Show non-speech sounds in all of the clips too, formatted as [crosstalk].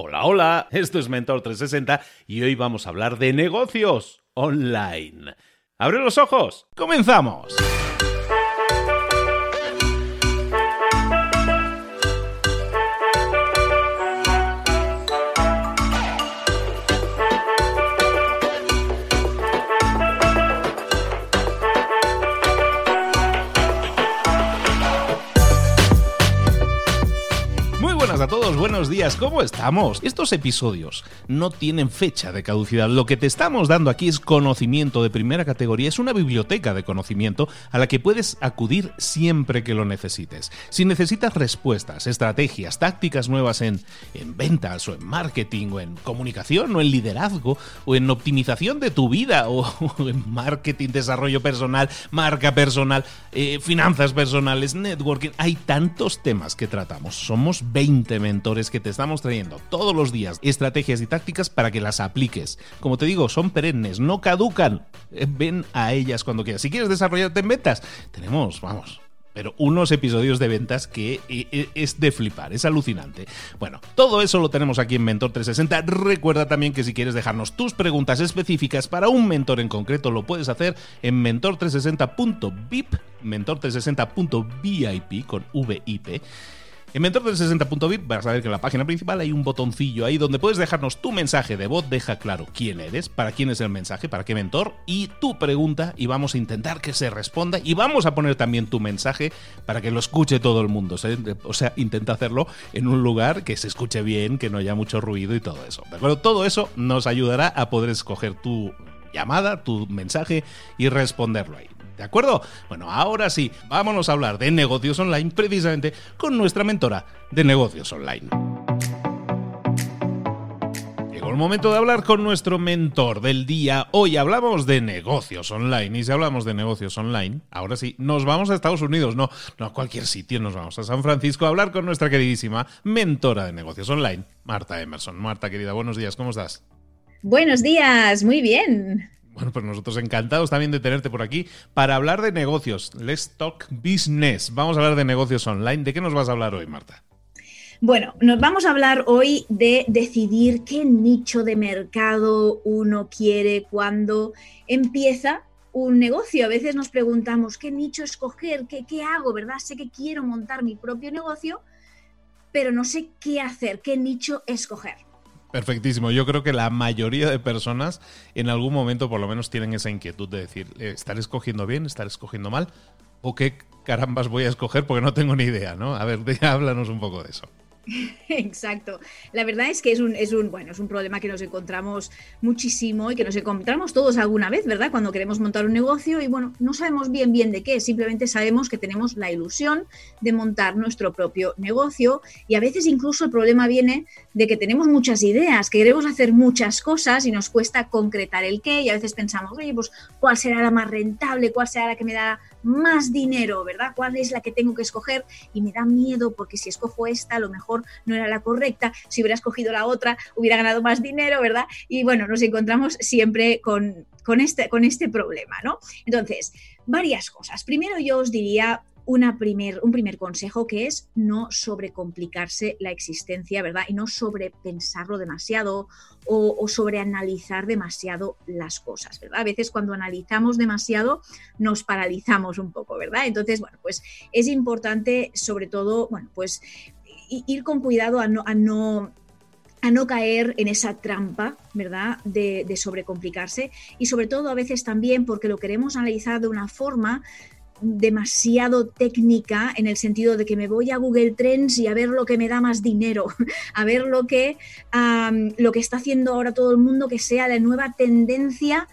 Hola, hola, esto es Mentor 360 y hoy vamos a hablar de negocios online. ¡Abre los ojos! ¡Comenzamos! A todos, buenos días, ¿cómo estamos? Estos episodios no tienen fecha de caducidad. Lo que te estamos dando aquí es conocimiento de primera categoría, es una biblioteca de conocimiento a la que puedes acudir siempre que lo necesites. Si necesitas respuestas, estrategias, tácticas nuevas en, en ventas o en marketing o en comunicación o en liderazgo o en optimización de tu vida o, en marketing, desarrollo personal, marca personal, eh, finanzas personales, networking, hay tantos temas que tratamos. Somos 20 mentores que te estamos trayendo todos los días estrategias y tácticas para que las apliques. Como te digo, son perennes, no caducan. Eh, ven a ellas cuando quieras. Si quieres desarrollarte en ventas, tenemos, vamos, pero unos episodios de ventas que eh, eh, es de flipar, es alucinante. Bueno, todo eso lo tenemos aquí en Mentor 360. Recuerda también que si quieres dejarnos tus preguntas específicas para un mentor en concreto, lo puedes hacer en mentor360.vip, mentor360.vip con VIP en Mentor 360.vip vas a ver que en la página principal hay un botoncillo ahí donde puedes dejarnos tu mensaje de voz, deja claro quién eres, para quién es el mensaje, para qué mentor y tu pregunta y vamos a intentar que se responda y vamos a poner también tu mensaje para que lo escuche todo el mundo. O sea, intenta hacerlo en un lugar que se escuche bien, que no haya mucho ruido y todo eso. ¿De acuerdo? Todo eso nos ayudará a poder escoger tu llamada, tu mensaje y responderlo ahí. ¿De acuerdo? Bueno, ahora sí, vámonos a hablar de negocios online precisamente con nuestra mentora de negocios online. Llegó el momento de hablar con nuestro mentor del día. Hoy hablamos de negocios online. Y si hablamos de negocios online, ahora sí, nos vamos a Estados Unidos. No, no a cualquier sitio, nos vamos a San Francisco a hablar con nuestra queridísima mentora de negocios online, Marta Emerson. Marta, querida, buenos días, ¿cómo estás? Buenos días, muy bien. Bueno, pues nosotros encantados también de tenerte por aquí para hablar de negocios. Let's talk business. Vamos a hablar de negocios online. ¿De qué nos vas a hablar hoy, Marta? Bueno, nos vamos a hablar hoy de decidir qué nicho de mercado uno quiere cuando empieza un negocio. A veces nos preguntamos qué nicho escoger, qué, qué hago, ¿verdad? Sé que quiero montar mi propio negocio, pero no sé qué hacer, qué nicho escoger. Perfectísimo. Yo creo que la mayoría de personas en algún momento por lo menos tienen esa inquietud de decir, eh, ¿estar escogiendo bien? ¿Estar escogiendo mal? ¿O qué carambas voy a escoger? Porque no tengo ni idea, ¿no? A ver, [laughs] háblanos un poco de eso. [laughs] Exacto. La verdad es que es un, es un, bueno, es un problema que nos encontramos muchísimo y que nos encontramos todos alguna vez, ¿verdad? Cuando queremos montar un negocio y bueno, no sabemos bien bien de qué, simplemente sabemos que tenemos la ilusión de montar nuestro propio negocio y a veces incluso el problema viene de que tenemos muchas ideas, que queremos hacer muchas cosas y nos cuesta concretar el qué y a veces pensamos, oye, pues cuál será la más rentable, cuál será la que me da más dinero, ¿verdad? ¿Cuál es la que tengo que escoger? Y me da miedo porque si escojo esta, a lo mejor no era la correcta, si hubiera escogido la otra, hubiera ganado más dinero, ¿verdad? Y bueno, nos encontramos siempre con, con, este, con este problema, ¿no? Entonces, varias cosas. Primero yo os diría primer, un primer consejo que es no sobrecomplicarse la existencia, ¿verdad? Y no sobrepensarlo demasiado o, o sobreanalizar demasiado las cosas, ¿verdad? A veces cuando analizamos demasiado nos paralizamos un poco, ¿verdad? Entonces, bueno, pues es importante sobre todo, bueno, pues ir con cuidado a no, a no a no caer en esa trampa, ¿verdad?, de, de, sobrecomplicarse y sobre todo a veces también porque lo queremos analizar de una forma demasiado técnica en el sentido de que me voy a Google Trends y a ver lo que me da más dinero, [laughs] a ver lo que, lo que está haciendo ahora todo el mundo, que sea la nueva tendencia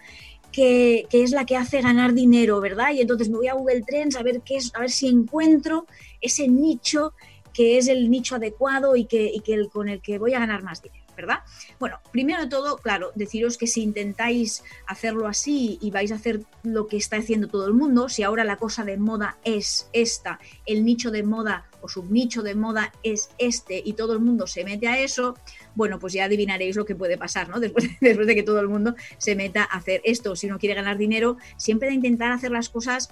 que, que, es la que hace ganar dinero, ¿verdad? Y entonces me voy a Google Trends a ver qué es, a ver si encuentro ese nicho que es el nicho adecuado y que, y que el, con el que voy a ganar más dinero. ¿Verdad? Bueno, primero de todo, claro, deciros que si intentáis hacerlo así y vais a hacer lo que está haciendo todo el mundo, si ahora la cosa de moda es esta, el nicho de moda o subnicho de moda es este y todo el mundo se mete a eso, bueno, pues ya adivinaréis lo que puede pasar, ¿no? [laughs] Después, después de que todo el mundo se meta a hacer esto. Si uno quiere ganar dinero, siempre de intentar hacer las cosas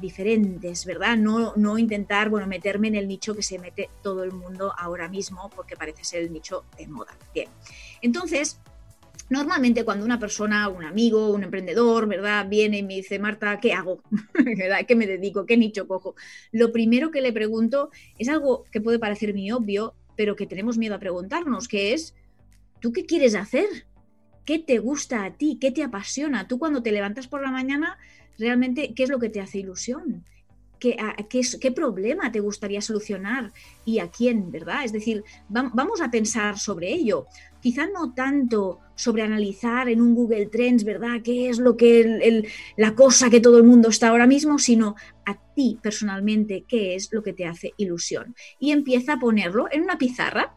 diferentes, ¿verdad? No, no intentar, bueno, meterme en el nicho que se mete todo el mundo ahora mismo porque parece ser el nicho de moda. Bien, entonces, Normalmente cuando una persona, un amigo, un emprendedor, ¿verdad? Viene y me dice, Marta, ¿qué hago? [laughs] ¿Qué me dedico? ¿Qué nicho cojo? Lo primero que le pregunto es algo que puede parecer muy obvio, pero que tenemos miedo a preguntarnos, que es, ¿tú qué quieres hacer? ¿Qué te gusta a ti? ¿Qué te apasiona? Tú cuando te levantas por la mañana, realmente, ¿qué es lo que te hace ilusión? ¿Qué, qué, problema te gustaría solucionar y a quién, ¿verdad? Es decir, vamos a pensar sobre ello. Quizá no tanto sobre analizar en un Google Trends, ¿verdad? ¿Qué es lo que la cosa que todo el mundo está ahora mismo? Sino a ti personalmente, ¿qué es lo que te hace ilusión? Y empieza a ponerlo en una pizarra,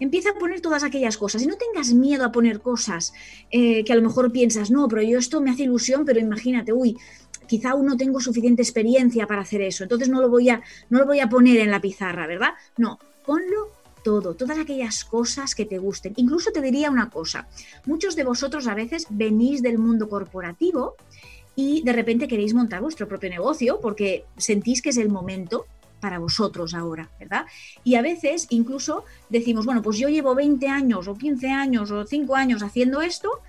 empieza a poner todas aquellas cosas y no tengas miedo a poner cosas eh, que a lo mejor piensas, no, pero yo esto me hace ilusión, pero imagínate, uy, quizá aún no tengo suficiente experiencia para hacer eso, entonces no lo voy a, no lo voy a poner en la pizarra, ¿verdad? No, ponlo todo, todas aquellas cosas que te gusten. Incluso te diría una cosa, muchos de vosotros a veces venís del mundo corporativo y de repente queréis montar vuestro propio negocio porque sentís que es el momento para vosotros ahora, ¿verdad? Y a veces incluso decimos, bueno, pues yo llevo 20 años o 15 años o 5 años haciendo esto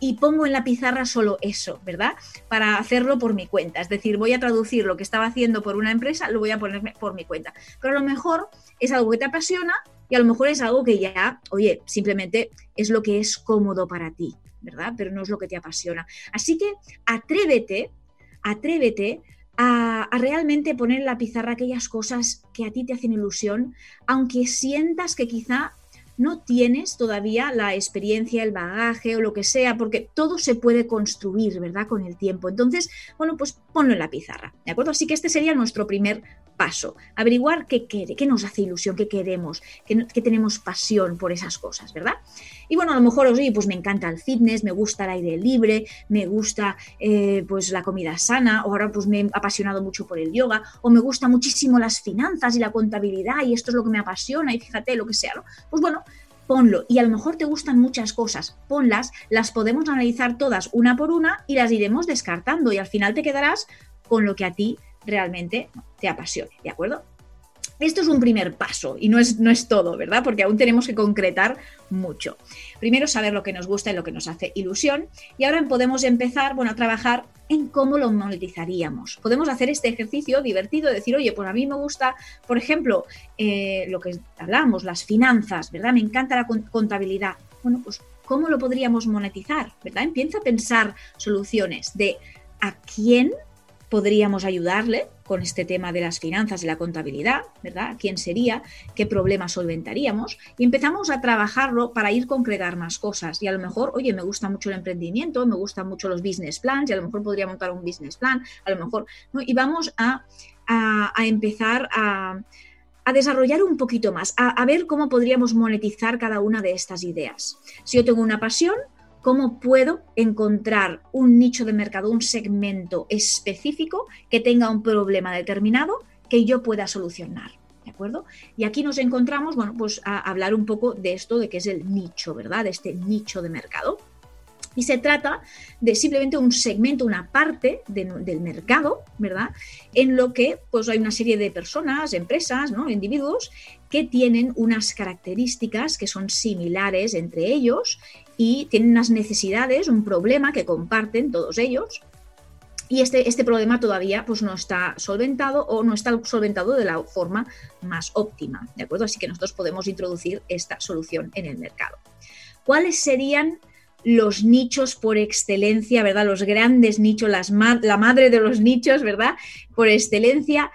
y, pongo en la pizarra solo eso, ¿verdad? Para hacerlo por mi cuenta. Es decir, voy a traducir lo que estaba haciendo por una empresa, lo voy a poner por mi cuenta. Pero a lo mejor es algo que te apasiona y a lo mejor es algo que ya, oye, simplemente es lo que es cómodo para ti, ¿verdad? Pero no es lo que te apasiona. Así que atrévete, atrévete a, realmente poner en la pizarra aquellas cosas que a ti te hacen ilusión, aunque sientas que quizá no tienes todavía la experiencia, el bagaje o lo que sea, porque todo se puede construir, ¿verdad? Con el tiempo. Entonces, bueno, pues ponlo en la pizarra, ¿de acuerdo? Así que este sería nuestro primer paso, averiguar qué, quiere, qué nos hace ilusión, qué queremos, qué, tenemos pasión por esas cosas, ¿verdad? Y bueno, a lo mejor os pues me encanta el fitness, me gusta el aire libre, me gusta eh, pues la comida sana, o ahora pues me he apasionado mucho por el yoga, o me gusta muchísimo las finanzas y la contabilidad y esto es lo que me apasiona y fíjate lo que sea, ¿no? Pues bueno, ponlo. Y a lo mejor te gustan muchas cosas, ponlas, las podemos analizar todas una por una y las iremos descartando y al final te quedarás con lo que a ti realmente te apasione, ¿de acuerdo? Esto es un primer paso y no es, no es todo, ¿verdad? Porque aún tenemos que concretar mucho. Primero saber lo que nos gusta y lo que nos hace ilusión y ahora podemos empezar, bueno, a trabajar en cómo lo monetizaríamos. Podemos hacer este ejercicio divertido de decir, oye, pues a mí me gusta, por ejemplo, eh, lo que hablamos, las finanzas, ¿verdad? Me encanta la contabilidad. Bueno, pues ¿cómo lo podríamos monetizar? ¿Verdad? Empieza a pensar soluciones de a quién podríamos ayudarle con este tema de las finanzas y la contabilidad, ¿verdad? ¿Quién sería? ¿Qué problema solventaríamos? Y empezamos a trabajarlo para ir concretar más cosas. Y a lo mejor, oye, me gusta mucho el emprendimiento, me gustan mucho los business plans, y a lo mejor podría montar un business plan, a lo mejor. Y vamos a, empezar a, desarrollar un poquito más, a ver cómo podríamos monetizar cada una de estas ideas. Si yo tengo una pasión, cómo puedo encontrar un nicho de mercado, un segmento específico que tenga un problema determinado que yo pueda solucionar. ¿De acuerdo? Y aquí nos encontramos, bueno, pues a hablar un poco de esto de que es el nicho, ¿verdad? De este nicho de mercado. Y se trata de simplemente un segmento, una parte del mercado, ¿verdad? En lo que pues hay una serie de personas, empresas, ¿no? individuos que tienen unas características que son similares entre ellos y tienen unas necesidades, un problema que comparten todos ellos. Y este, este problema todavía pues, no está solventado o no está solventado de la forma más óptima. ¿De acuerdo? Así que nosotros podemos introducir esta solución en el mercado. ¿Cuáles serían los nichos por excelencia, ¿verdad? Los grandes nichos, las la madre de los nichos, ¿verdad? Por excelencia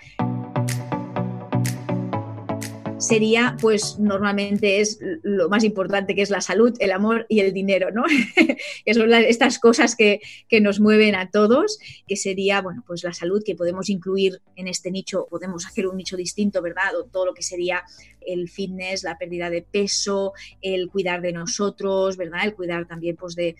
sería, pues normalmente es lo más importante, que es la salud, el amor y el dinero, ¿no? [laughs] que son estas cosas que, nos mueven a todos, que sería, bueno, pues la salud que podemos incluir en este nicho, podemos hacer un nicho distinto, ¿verdad? O todo lo que sería el fitness, la pérdida de peso, el cuidar de nosotros, ¿verdad? El cuidar también pues, de,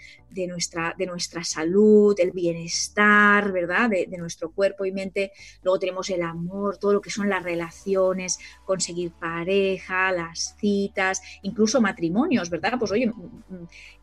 nuestra, de nuestra salud, el bienestar, ¿verdad? De, nuestro cuerpo y mente. Luego tenemos el amor, todo lo que son las relaciones, conseguir pareja, las citas, incluso matrimonios, ¿verdad? Pues oye,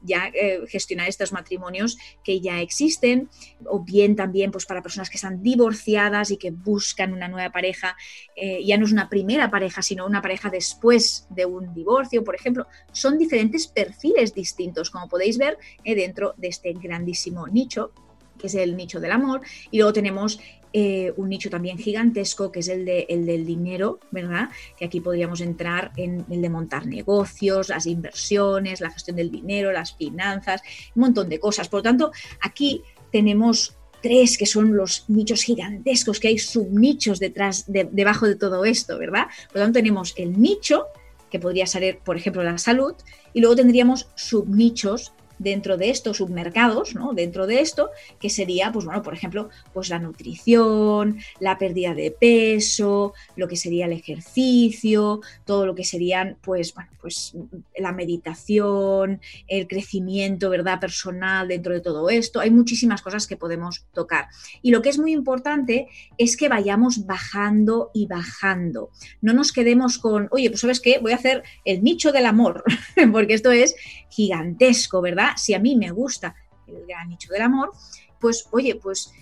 ya eh, gestionar estos matrimonios que ya existen, o bien también pues para personas que están divorciadas y que buscan una nueva pareja, eh, ya no es una primera pareja, sino una pareja después de un divorcio, por ejemplo, son diferentes perfiles distintos, como podéis ver eh, dentro de este grandísimo nicho que es el nicho del amor, y luego tenemos eh, un nicho también gigantesco, que es el, el del dinero, ¿verdad? Que aquí podríamos entrar en el de montar negocios, las inversiones, la gestión del dinero, las finanzas, un montón de cosas. Por lo tanto, aquí tenemos tres que son los nichos gigantescos, que hay subnichos detrás, debajo de todo esto, ¿verdad? Por lo tanto, tenemos el nicho, que podría ser, por ejemplo, la salud, y luego tendríamos subnichos dentro de estos submercados, ¿no? Dentro de esto, que sería, pues bueno, por ejemplo, pues la nutrición, la pérdida de peso, lo que sería el ejercicio, todo lo que serían, pues, bueno, pues la meditación, el crecimiento, ¿verdad? Personal dentro de todo esto. Hay muchísimas cosas que podemos tocar. Y lo que es muy importante es que vayamos bajando y bajando. No nos quedemos con, oye, pues sabes qué, voy a hacer el nicho del amor, [laughs] porque esto es gigantesco, ¿verdad? Si a mí me gusta el gran nicho del amor, pues oye, pues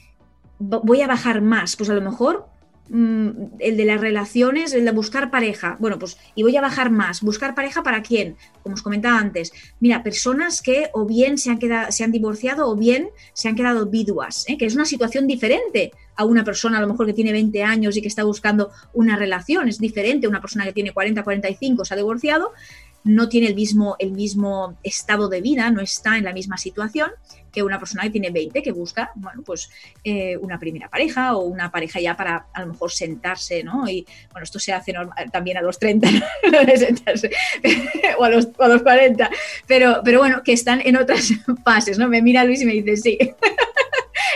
voy a bajar más, pues a lo mejor mm, el de las relaciones, el de buscar pareja, bueno, pues y voy a bajar más, buscar pareja para quién, como os comentaba antes, mira, personas que o bien se han, quedado, se han divorciado o bien se han quedado viduas, ¿eh? que es una situación diferente a una persona a lo mejor que tiene 20 años y que está buscando una relación, es diferente a una persona que tiene 40, 45, se ha divorciado, no tiene el mismo, el mismo estado de vida, no está en la misma situación que una persona que tiene 20, que busca, bueno, pues eh, una primera pareja o una pareja ya para a lo mejor sentarse, ¿no? Y bueno, esto se hace también a los 30, [laughs] sentarse, [laughs] o, a los, a los 40, pero, pero bueno, que están en otras [laughs] fases, ¿no? Me mira Luis y me dice sí.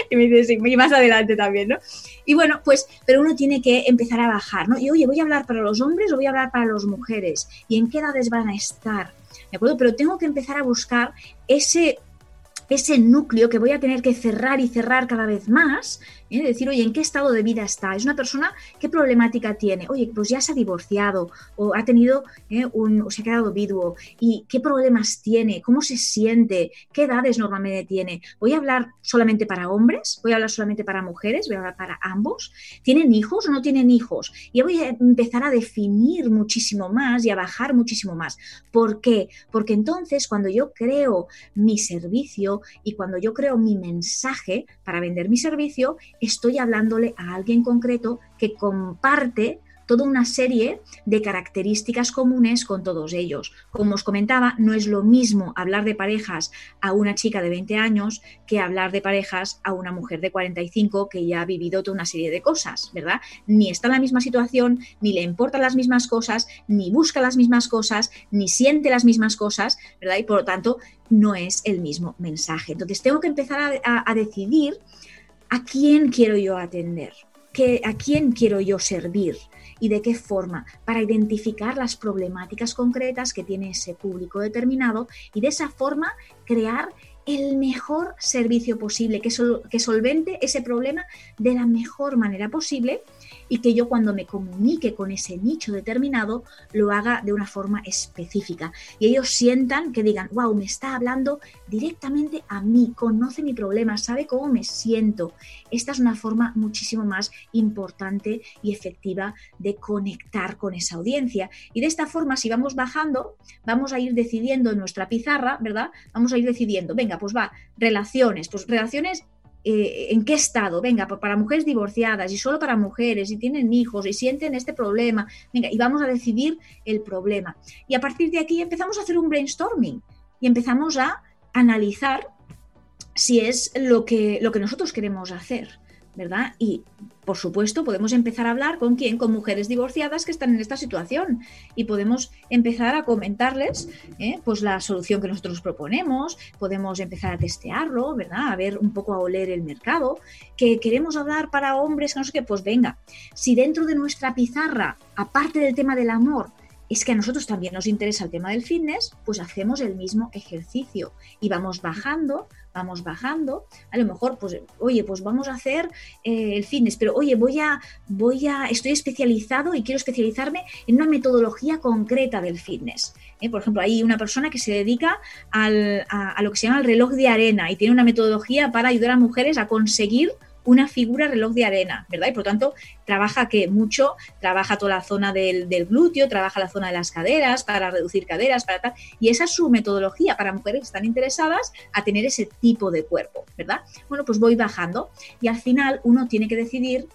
[laughs] y me dice sí, más adelante también, ¿no? Y bueno, pues, pero uno tiene que empezar a bajar, ¿no? Y oye, ¿voy a hablar para los hombres o voy a hablar para las mujeres? ¿Y en qué edades van a estar? ¿De acuerdo? Pero tengo que empezar a buscar ese ese núcleo que voy a tener que cerrar y cerrar cada vez más, decir, oye, ¿en qué estado de vida está? Es una persona, ¿qué problemática tiene? Oye, pues ya se ha divorciado o ha tenido ¿eh? un, o se ha quedado viduo y qué problemas tiene, cómo se siente, qué edades normalmente tiene. ¿Voy a hablar solamente para hombres? ¿Voy a hablar solamente para mujeres? ¿Voy a hablar para ambos? ¿Tienen hijos o no tienen hijos? Y voy a empezar a definir muchísimo más y a bajar muchísimo más. ¿Por qué? Porque entonces cuando yo creo mi servicio, y cuando yo creo mi mensaje para vender mi servicio, estoy hablándole a alguien concreto que comparte toda una serie de características comunes con todos ellos. Como os comentaba, no es lo mismo hablar de parejas a una chica de 20 años que hablar de parejas a una mujer de 45 que ya ha vivido toda una serie de cosas, ¿verdad? Ni está en la misma situación, ni le importan las mismas cosas, ni busca las mismas cosas, ni siente las mismas cosas, ¿verdad? Y por lo tanto, no es el mismo mensaje. Entonces, tengo que empezar a, decidir a quién quiero yo atender, a quién quiero yo servir y de qué forma, para identificar las problemáticas concretas que tiene ese público determinado y de esa forma crear el mejor servicio posible, que, que solvente ese problema de la mejor manera posible y que yo cuando me comunique con ese nicho determinado lo haga de una forma específica y ellos sientan que digan, wow, me está hablando directamente a mí, conoce mi problema, sabe cómo me siento. Esta es una forma muchísimo más importante y efectiva de conectar con esa audiencia y de esta forma si vamos bajando, vamos a ir decidiendo en nuestra pizarra, ¿verdad? Vamos a ir decidiendo, venga, pues va, relaciones, pues relaciones eh, en qué estado, venga, para mujeres divorciadas y solo para mujeres y tienen hijos y sienten este problema, venga, y vamos a decidir el problema. Y a partir de aquí empezamos a hacer un brainstorming y empezamos a analizar si es lo que, lo que nosotros queremos hacer. ¿Verdad? Y por supuesto podemos empezar a hablar con quién, con mujeres divorciadas que están en esta situación y podemos empezar a comentarles ¿eh? pues la solución que nosotros proponemos, podemos empezar a testearlo, ¿verdad? A ver un poco a oler el mercado, que queremos hablar para hombres, no sé qué, pues venga, si dentro de nuestra pizarra, aparte del tema del amor, es que a nosotros también nos interesa el tema del fitness, pues hacemos el mismo ejercicio y vamos bajando, vamos bajando. A lo mejor, pues, oye, pues vamos a hacer eh, el fitness, pero oye, voy a, voy a, estoy especializado y quiero especializarme en una metodología concreta del fitness. ¿eh? Por ejemplo, hay una persona que se dedica al, a, a lo que se llama el reloj de arena y tiene una metodología para ayudar a mujeres a conseguir una figura reloj de arena, ¿verdad? Y por lo tanto, trabaja que mucho, trabaja toda la zona del, glúteo, trabaja la zona de las caderas para reducir caderas, para tal. Y esa es su metodología para mujeres que están interesadas a tener ese tipo de cuerpo, ¿verdad? Bueno, pues voy bajando y al final uno tiene que decidir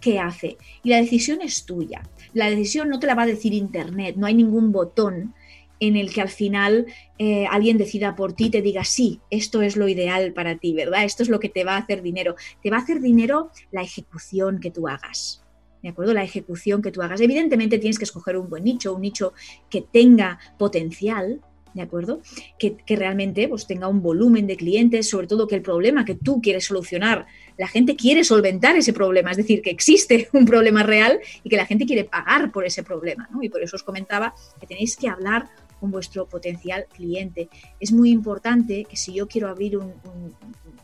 qué hace. Y la decisión es tuya. La decisión no te la va a decir Internet, no hay ningún botón en el que al final eh, alguien decida por ti, te diga, sí, esto es lo ideal para ti, ¿verdad? Esto es lo que te va a hacer dinero. Te va a hacer dinero la ejecución que tú hagas. ¿De acuerdo? La ejecución que tú hagas. Evidentemente tienes que escoger un buen nicho, un nicho que tenga potencial, ¿de acuerdo? Que, realmente pues, tenga un volumen de clientes, sobre todo que el problema que tú quieres solucionar, la gente quiere solventar ese problema, es decir, que existe [laughs] un problema real y que la gente quiere pagar por ese problema, ¿no? Y por eso os comentaba que tenéis que hablar con vuestro potencial cliente. Es muy importante que si yo quiero abrir un,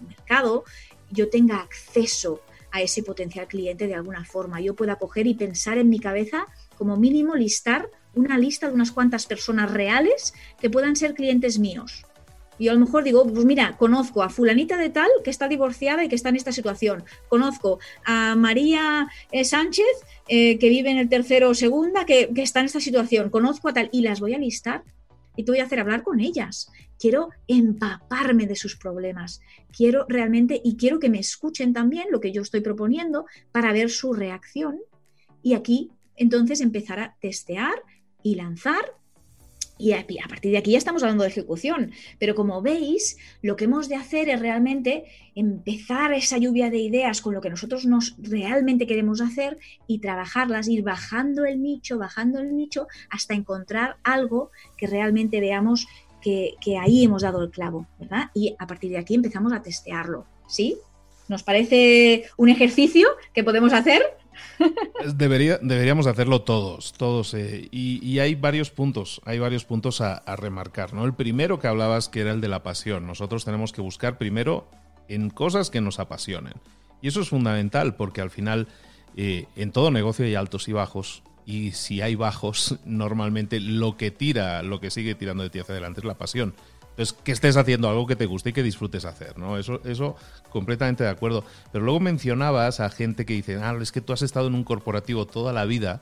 mercado, yo tenga acceso a ese potencial cliente de alguna forma. Yo pueda coger y pensar en mi cabeza, como mínimo, listar una lista de unas cuantas personas reales que puedan ser clientes míos. Y a lo mejor digo, pues mira, conozco a fulanita de tal que está divorciada y que está en esta situación. Conozco a María eh, Sánchez eh, que vive en el tercero o segunda que, que está en esta situación. Conozco a tal y las voy a listar y te voy a hacer hablar con ellas. Quiero empaparme de sus problemas. Quiero realmente y quiero que me escuchen también lo que yo estoy proponiendo para ver su reacción. Y aquí entonces empezar a testear y lanzar y a, partir de aquí ya estamos hablando de ejecución. Pero como veis, lo que hemos de hacer es realmente empezar esa lluvia de ideas con lo que nosotros nos realmente queremos hacer y trabajarlas, ir bajando el nicho, bajando el nicho, hasta encontrar algo que realmente veamos que, que ahí hemos dado el clavo, ¿verdad? Y a partir de aquí empezamos a testearlo, ¿sí? ¿Nos parece un ejercicio que podemos hacer? Debería, deberíamos hacerlo todos, todos. Eh, y, hay varios puntos, hay varios puntos a, remarcar. ¿no? El primero que hablabas que era el de la pasión. Nosotros tenemos que buscar primero en cosas que nos apasionen. Y eso es fundamental porque al final eh, en todo negocio hay altos y bajos. Y si hay bajos, [laughs] normalmente lo que tira, lo que sigue tirando de ti hacia adelante es la pasión. Entonces, que estés haciendo algo que te guste y que disfrutes hacer, ¿no? Eso, eso completamente de acuerdo. Pero luego mencionabas a gente que dice, ah, es que tú has estado en un corporativo toda la vida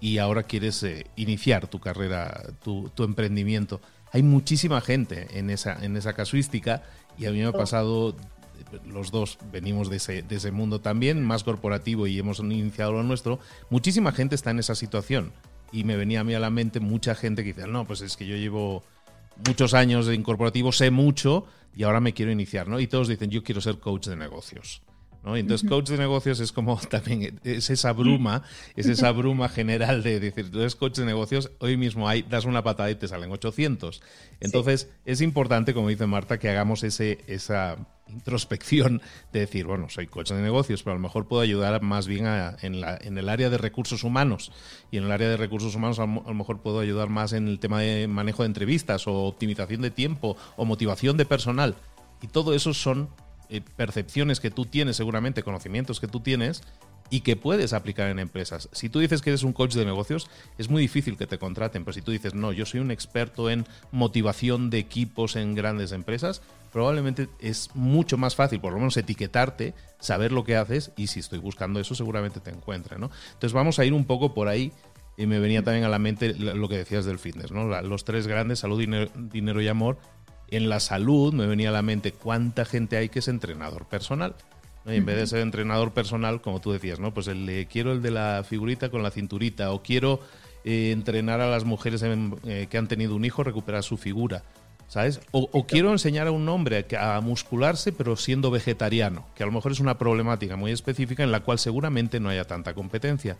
y ahora quieres eh, iniciar tu carrera, tu, emprendimiento. Hay muchísima gente en esa, en esa casuística y a mí me ha pasado, los dos venimos de ese, de ese mundo también, más corporativo y hemos iniciado lo nuestro. Muchísima gente está en esa situación y me venía a mí a la mente mucha gente que dice, no, pues es que yo llevo muchos años de incorporativo, sé mucho y ahora me quiero iniciar, ¿no? Y todos dicen, yo quiero ser coach de negocios. ¿no? entonces, coach de negocios es como [laughs] también, es esa bruma, es esa bruma general de decir, tú eres coach de negocios, hoy mismo hay, das una patada y te salen 800. Entonces, es importante, como dice Marta, que hagamos ese, esa introspección de decir, bueno, soy coach de negocios, pero a lo mejor puedo ayudar más bien en, la, en, el área de recursos humanos. Y en el área de recursos humanos a lo mejor puedo ayudar más en el tema de manejo de entrevistas o optimización de tiempo o motivación de personal. Y todo eso son eh, percepciones que tú tienes seguramente, conocimientos que tú tienes y que puedes aplicar en empresas. Si tú dices que eres un coach de negocios, es muy difícil que te contraten, pero si tú dices, no, yo soy un experto en motivación de equipos en grandes empresas, probablemente es mucho más fácil, por lo menos, etiquetarte, saber lo que haces y si estoy buscando eso, seguramente te encuentre. ¿no? Entonces vamos a ir un poco por ahí. Y me venía también a la mente lo que decías del fitness, ¿no? los tres grandes, salud, dinero, y amor. En la salud me venía a la mente cuánta gente hay que es entrenador personal. Y en vez de ser entrenador personal, como tú decías, ¿no? Pues el quiero el de la figurita con la cinturita, o quiero eh, entrenar a las mujeres eh, que han tenido un hijo recuperar su figura. ¿sabes? O, quiero enseñar a un hombre a muscularse pero siendo vegetariano, que a lo mejor es una problemática muy específica en la cual seguramente no haya tanta competencia.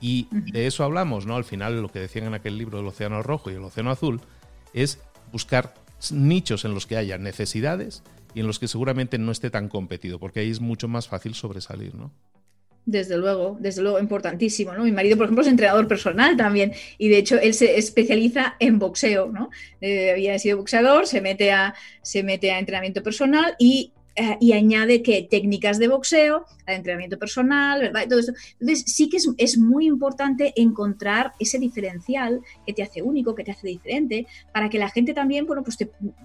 Y de eso hablamos, ¿no? Al final lo que decían en aquel libro del Océano Rojo y el Océano Azul es buscar nichos en los que haya necesidades y en los que seguramente no esté tan competido, porque ahí es mucho más fácil sobresalir, ¿no? Desde luego, desde luego, importantísimo, ¿no? Mi marido, por ejemplo, es entrenador personal también y de hecho él se especializa en boxeo, ¿no? Eh, había sido boxeador, se mete a, se mete a entrenamiento personal y eh, y añade que técnicas de boxeo, entrenamiento personal, ¿verdad? todo Entonces, sí que es, muy importante encontrar ese diferencial que te hace único, que te hace diferente, para que la gente también, bueno, pues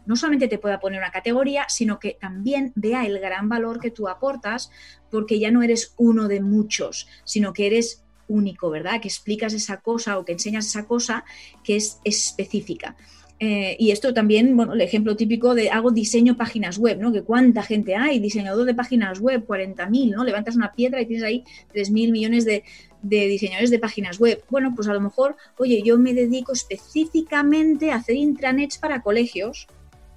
no solamente te pueda poner una categoría, sino que también vea el gran valor que tú aportas, porque ya no eres uno de muchos, sino que eres único, ¿verdad? Que explicas esa cosa o que enseñas esa cosa que es específica. Eh, y esto también, bueno, el ejemplo típico de hago diseño páginas web, ¿no? Que cuánta gente hay, diseñador de páginas web, 40.000, ¿no? Levantas una piedra y tienes ahí 3.000 millones de, de diseñadores de páginas web. Bueno, pues a lo mejor, oye, yo me dedico específicamente a hacer intranets para colegios.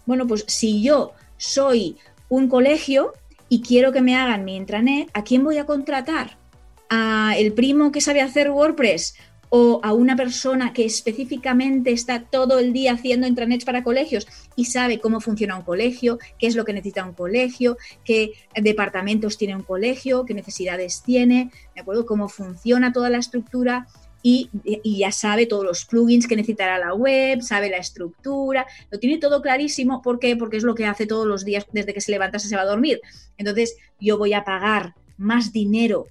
Bueno, pues si yo soy un colegio y quiero que me hagan mi intranet, ¿a quién voy a contratar? ¿A el primo que sabe hacer WordPress? O a una persona que específicamente está todo el día haciendo intranets para colegios y sabe cómo funciona un colegio, qué es lo que necesita un colegio, qué departamentos tiene un colegio, qué necesidades tiene, ¿de acuerdo? Cómo funciona toda la estructura y, ya sabe todos los plugins que necesitará la web, sabe la estructura, lo tiene todo clarísimo. ¿Por qué? Porque es lo que hace todos los días desde que se levanta se va a dormir. Entonces, yo voy a pagar más dinero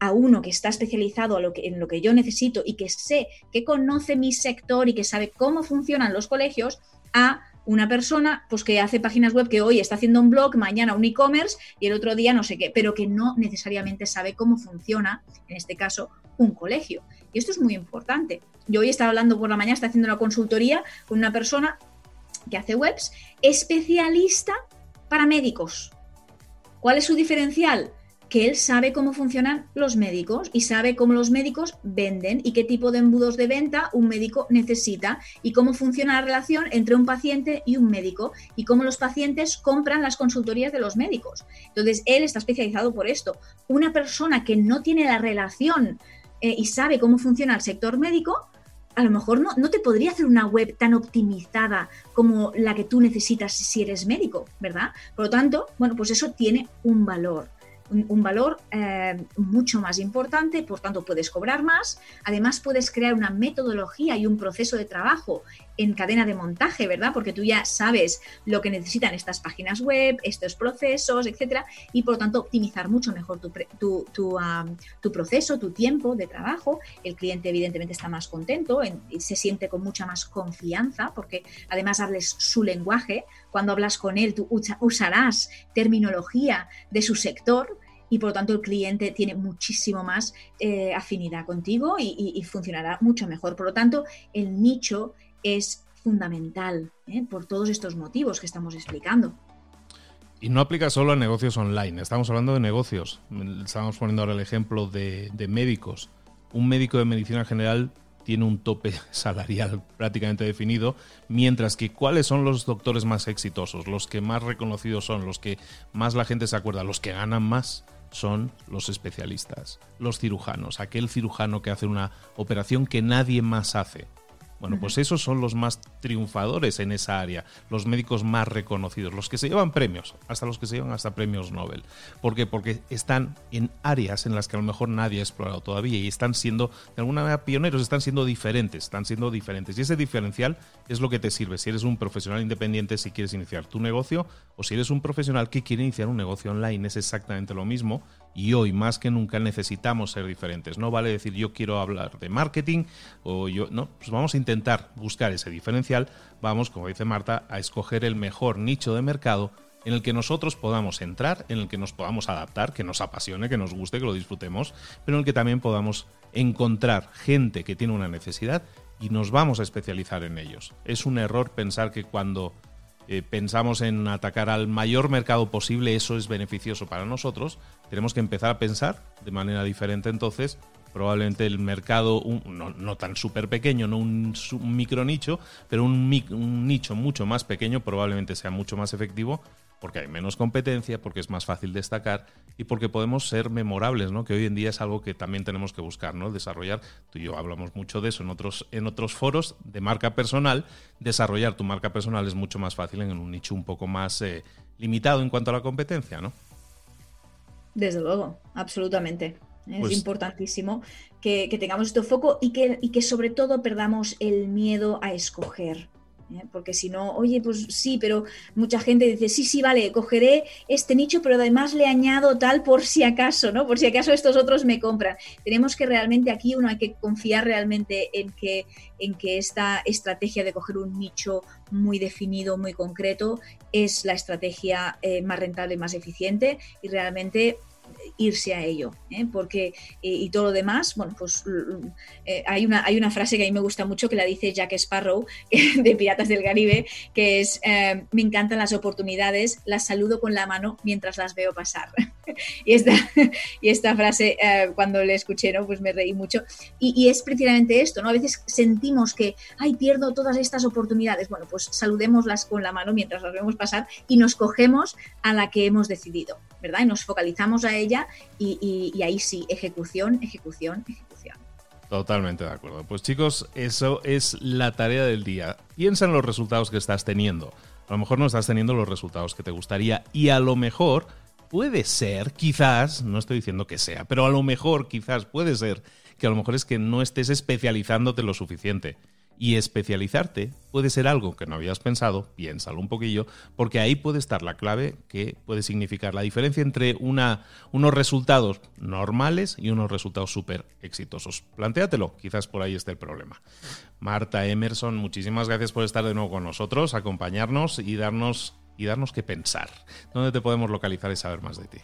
a uno que está especializado en lo que yo necesito y que sé que conoce mi sector y que sabe cómo funcionan los colegios, a una persona pues que hace páginas web que hoy está haciendo un blog, mañana un e-commerce y el otro día no sé qué, pero que no necesariamente sabe cómo funciona, en este caso, un colegio. Y esto es muy importante. Yo hoy estaba hablando por la mañana, está haciendo una consultoría con una persona que hace webs especialista para médicos. ¿Cuál es su diferencial? Que él sabe cómo funcionan los médicos y sabe cómo los médicos venden y qué tipo de embudos de venta un médico necesita y cómo funciona la relación entre un paciente y un médico y cómo los pacientes compran las consultorías de los médicos. Entonces, él está especializado por esto. Una persona que no tiene la relación eh, y sabe cómo funciona el sector médico, a lo mejor no, no, te podría hacer una web tan optimizada como la que tú necesitas si eres médico, ¿verdad? Por lo tanto, bueno, pues eso tiene un valor un, valor eh, mucho más importante, por tanto puedes cobrar más, además puedes crear una metodología y un proceso de trabajo en cadena de montaje, ¿verdad? Porque tú ya sabes lo que necesitan estas páginas web, estos procesos, etcétera, y por tanto optimizar mucho mejor tu, proceso, tu tiempo de trabajo. El cliente evidentemente está más contento, y se siente con mucha más confianza, porque además hables su lenguaje. Cuando hablas con él, tú usarás terminología de su sector, y por lo tanto el cliente tiene muchísimo más eh, afinidad contigo y, funcionará mucho mejor. Por lo tanto, el nicho es fundamental ¿eh? por todos estos motivos que estamos explicando. Y no aplica solo a negocios online, estamos hablando de negocios. Estamos poniendo ahora el ejemplo de, de médicos. Un médico de medicina general tiene un tope [laughs] salarial prácticamente definido, mientras que cuáles son los doctores más exitosos, los que más reconocidos son, los que más la gente se acuerda, los que ganan más son los especialistas, los cirujanos, aquel cirujano que hace una operación que nadie más hace. Bueno, pues esos son los más triunfadores en esa área, los médicos más reconocidos, los que se llevan premios, hasta los que se llevan hasta premios Nobel. ¿Por qué? Porque están en áreas en las que a lo mejor nadie ha explorado todavía y están siendo, de alguna manera, pioneros, están siendo diferentes, están siendo diferentes. Y ese diferencial es lo que te sirve si eres un profesional independiente, si quieres iniciar tu negocio, o si eres un profesional que quiere iniciar un negocio online, es exactamente lo mismo y hoy más que nunca necesitamos ser diferentes. No vale decir yo quiero hablar de marketing o yo no, pues vamos a intentar buscar ese diferencial, vamos, como dice Marta, a escoger el mejor nicho de mercado en el que nosotros podamos entrar, en el que nos podamos adaptar, que nos apasione, que nos guste, que lo disfrutemos, pero en el que también podamos encontrar gente que tiene una necesidad y nos vamos a especializar en ellos. Es un error pensar que cuando eh, pensamos en atacar al mayor mercado posible, eso es beneficioso para nosotros. Tenemos que empezar a pensar de manera diferente entonces. Probablemente el mercado, no, tan súper pequeño, no un, micro nicho, pero un nicho mucho más pequeño probablemente sea mucho más efectivo porque hay menos competencia, porque es más fácil destacar y porque podemos ser memorables, ¿no? Que hoy en día es algo que también tenemos que buscar, ¿no? Desarrollar, tú y yo hablamos mucho de eso en otros, en otros foros de marca personal, desarrollar tu marca personal es mucho más fácil en un nicho un poco más eh, limitado en cuanto a la competencia, ¿no? Desde luego, absolutamente. Es pues importantísimo que, tengamos este foco y que, y que sobre todo perdamos el miedo a escoger. ¿eh? porque si no, oye, pues sí, pero mucha gente dice, sí, sí, vale, cogeré este nicho, pero además le añado tal por si acaso, ¿no? Por si acaso estos otros me compran. Tenemos que realmente aquí uno hay que confiar realmente en que, en que esta estrategia de coger un nicho muy definido, muy concreto, es la estrategia eh, más rentable, más eficiente y realmente irse a ello, ¿eh? porque eh, y todo lo demás, bueno, pues eh, hay, una, hay una frase que a mí me gusta mucho que la dice Jack Sparrow [laughs] de Piratas del Caribe, que es, me encantan las oportunidades, las saludo con la mano mientras las veo pasar. [laughs] [laughs] y, esta, y esta frase, cuando la escuché, ¿no? pues me reí mucho. Y, y, es precisamente esto, ¿no? A veces sentimos que, ay, pierdo todas estas oportunidades. Bueno, pues saludémoslas con la mano mientras las vemos pasar y nos cogemos a la que hemos decidido, ¿verdad? Y nos focalizamos a ella y, ahí sí, ejecución, ejecución, ejecución. Totalmente de acuerdo. Pues chicos, eso es la tarea del día. Piensa en los resultados que estás teniendo. A lo mejor no estás teniendo los resultados que te gustaría y a lo mejor puede ser, quizás, no estoy diciendo que sea, pero a lo mejor quizás puede ser que a lo mejor es que no estés especializándote lo suficiente. Y especializarte puede ser algo que no habías pensado, piénsalo un poquillo, porque ahí puede estar la clave que puede significar la diferencia entre unos resultados normales y unos resultados súper exitosos. Plantéatelo, quizás por ahí esté el problema. Marta Emerson, muchísimas gracias por estar de nuevo con nosotros, acompañarnos y darnos, y darnos que pensar. ¿Dónde te podemos localizar y saber más de ti?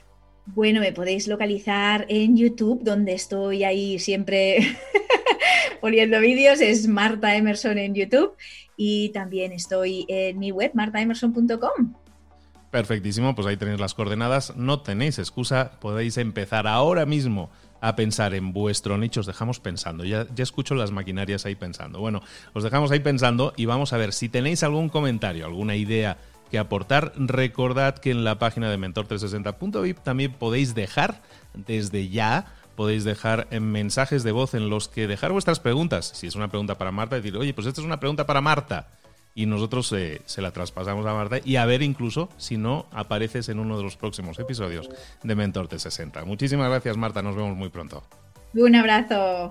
Bueno, me podéis localizar en YouTube, donde estoy ahí siempre [laughs] poniendo vídeos, es Marta Emerson en YouTube y también estoy en mi web, martaemerson.com. Perfectísimo, pues ahí tenéis las coordenadas, no tenéis excusa, podéis empezar ahora mismo a pensar en vuestro nicho, os dejamos pensando, ya, ya escucho las maquinarias ahí pensando. Bueno, os dejamos ahí pensando y vamos a ver si tenéis algún comentario, alguna idea que aportar, recordad que en la página de mentor360.vip también podéis dejar desde ya podéis dejar en mensajes de voz en los que dejar vuestras preguntas. Si es una pregunta para Marta, decir, oye, pues esta es una pregunta para Marta. Y nosotros eh, se la traspasamos a Marta y a ver incluso si no apareces en uno de los próximos episodios de Mentor T60. Muchísimas gracias, Marta. Nos vemos muy pronto. Un abrazo.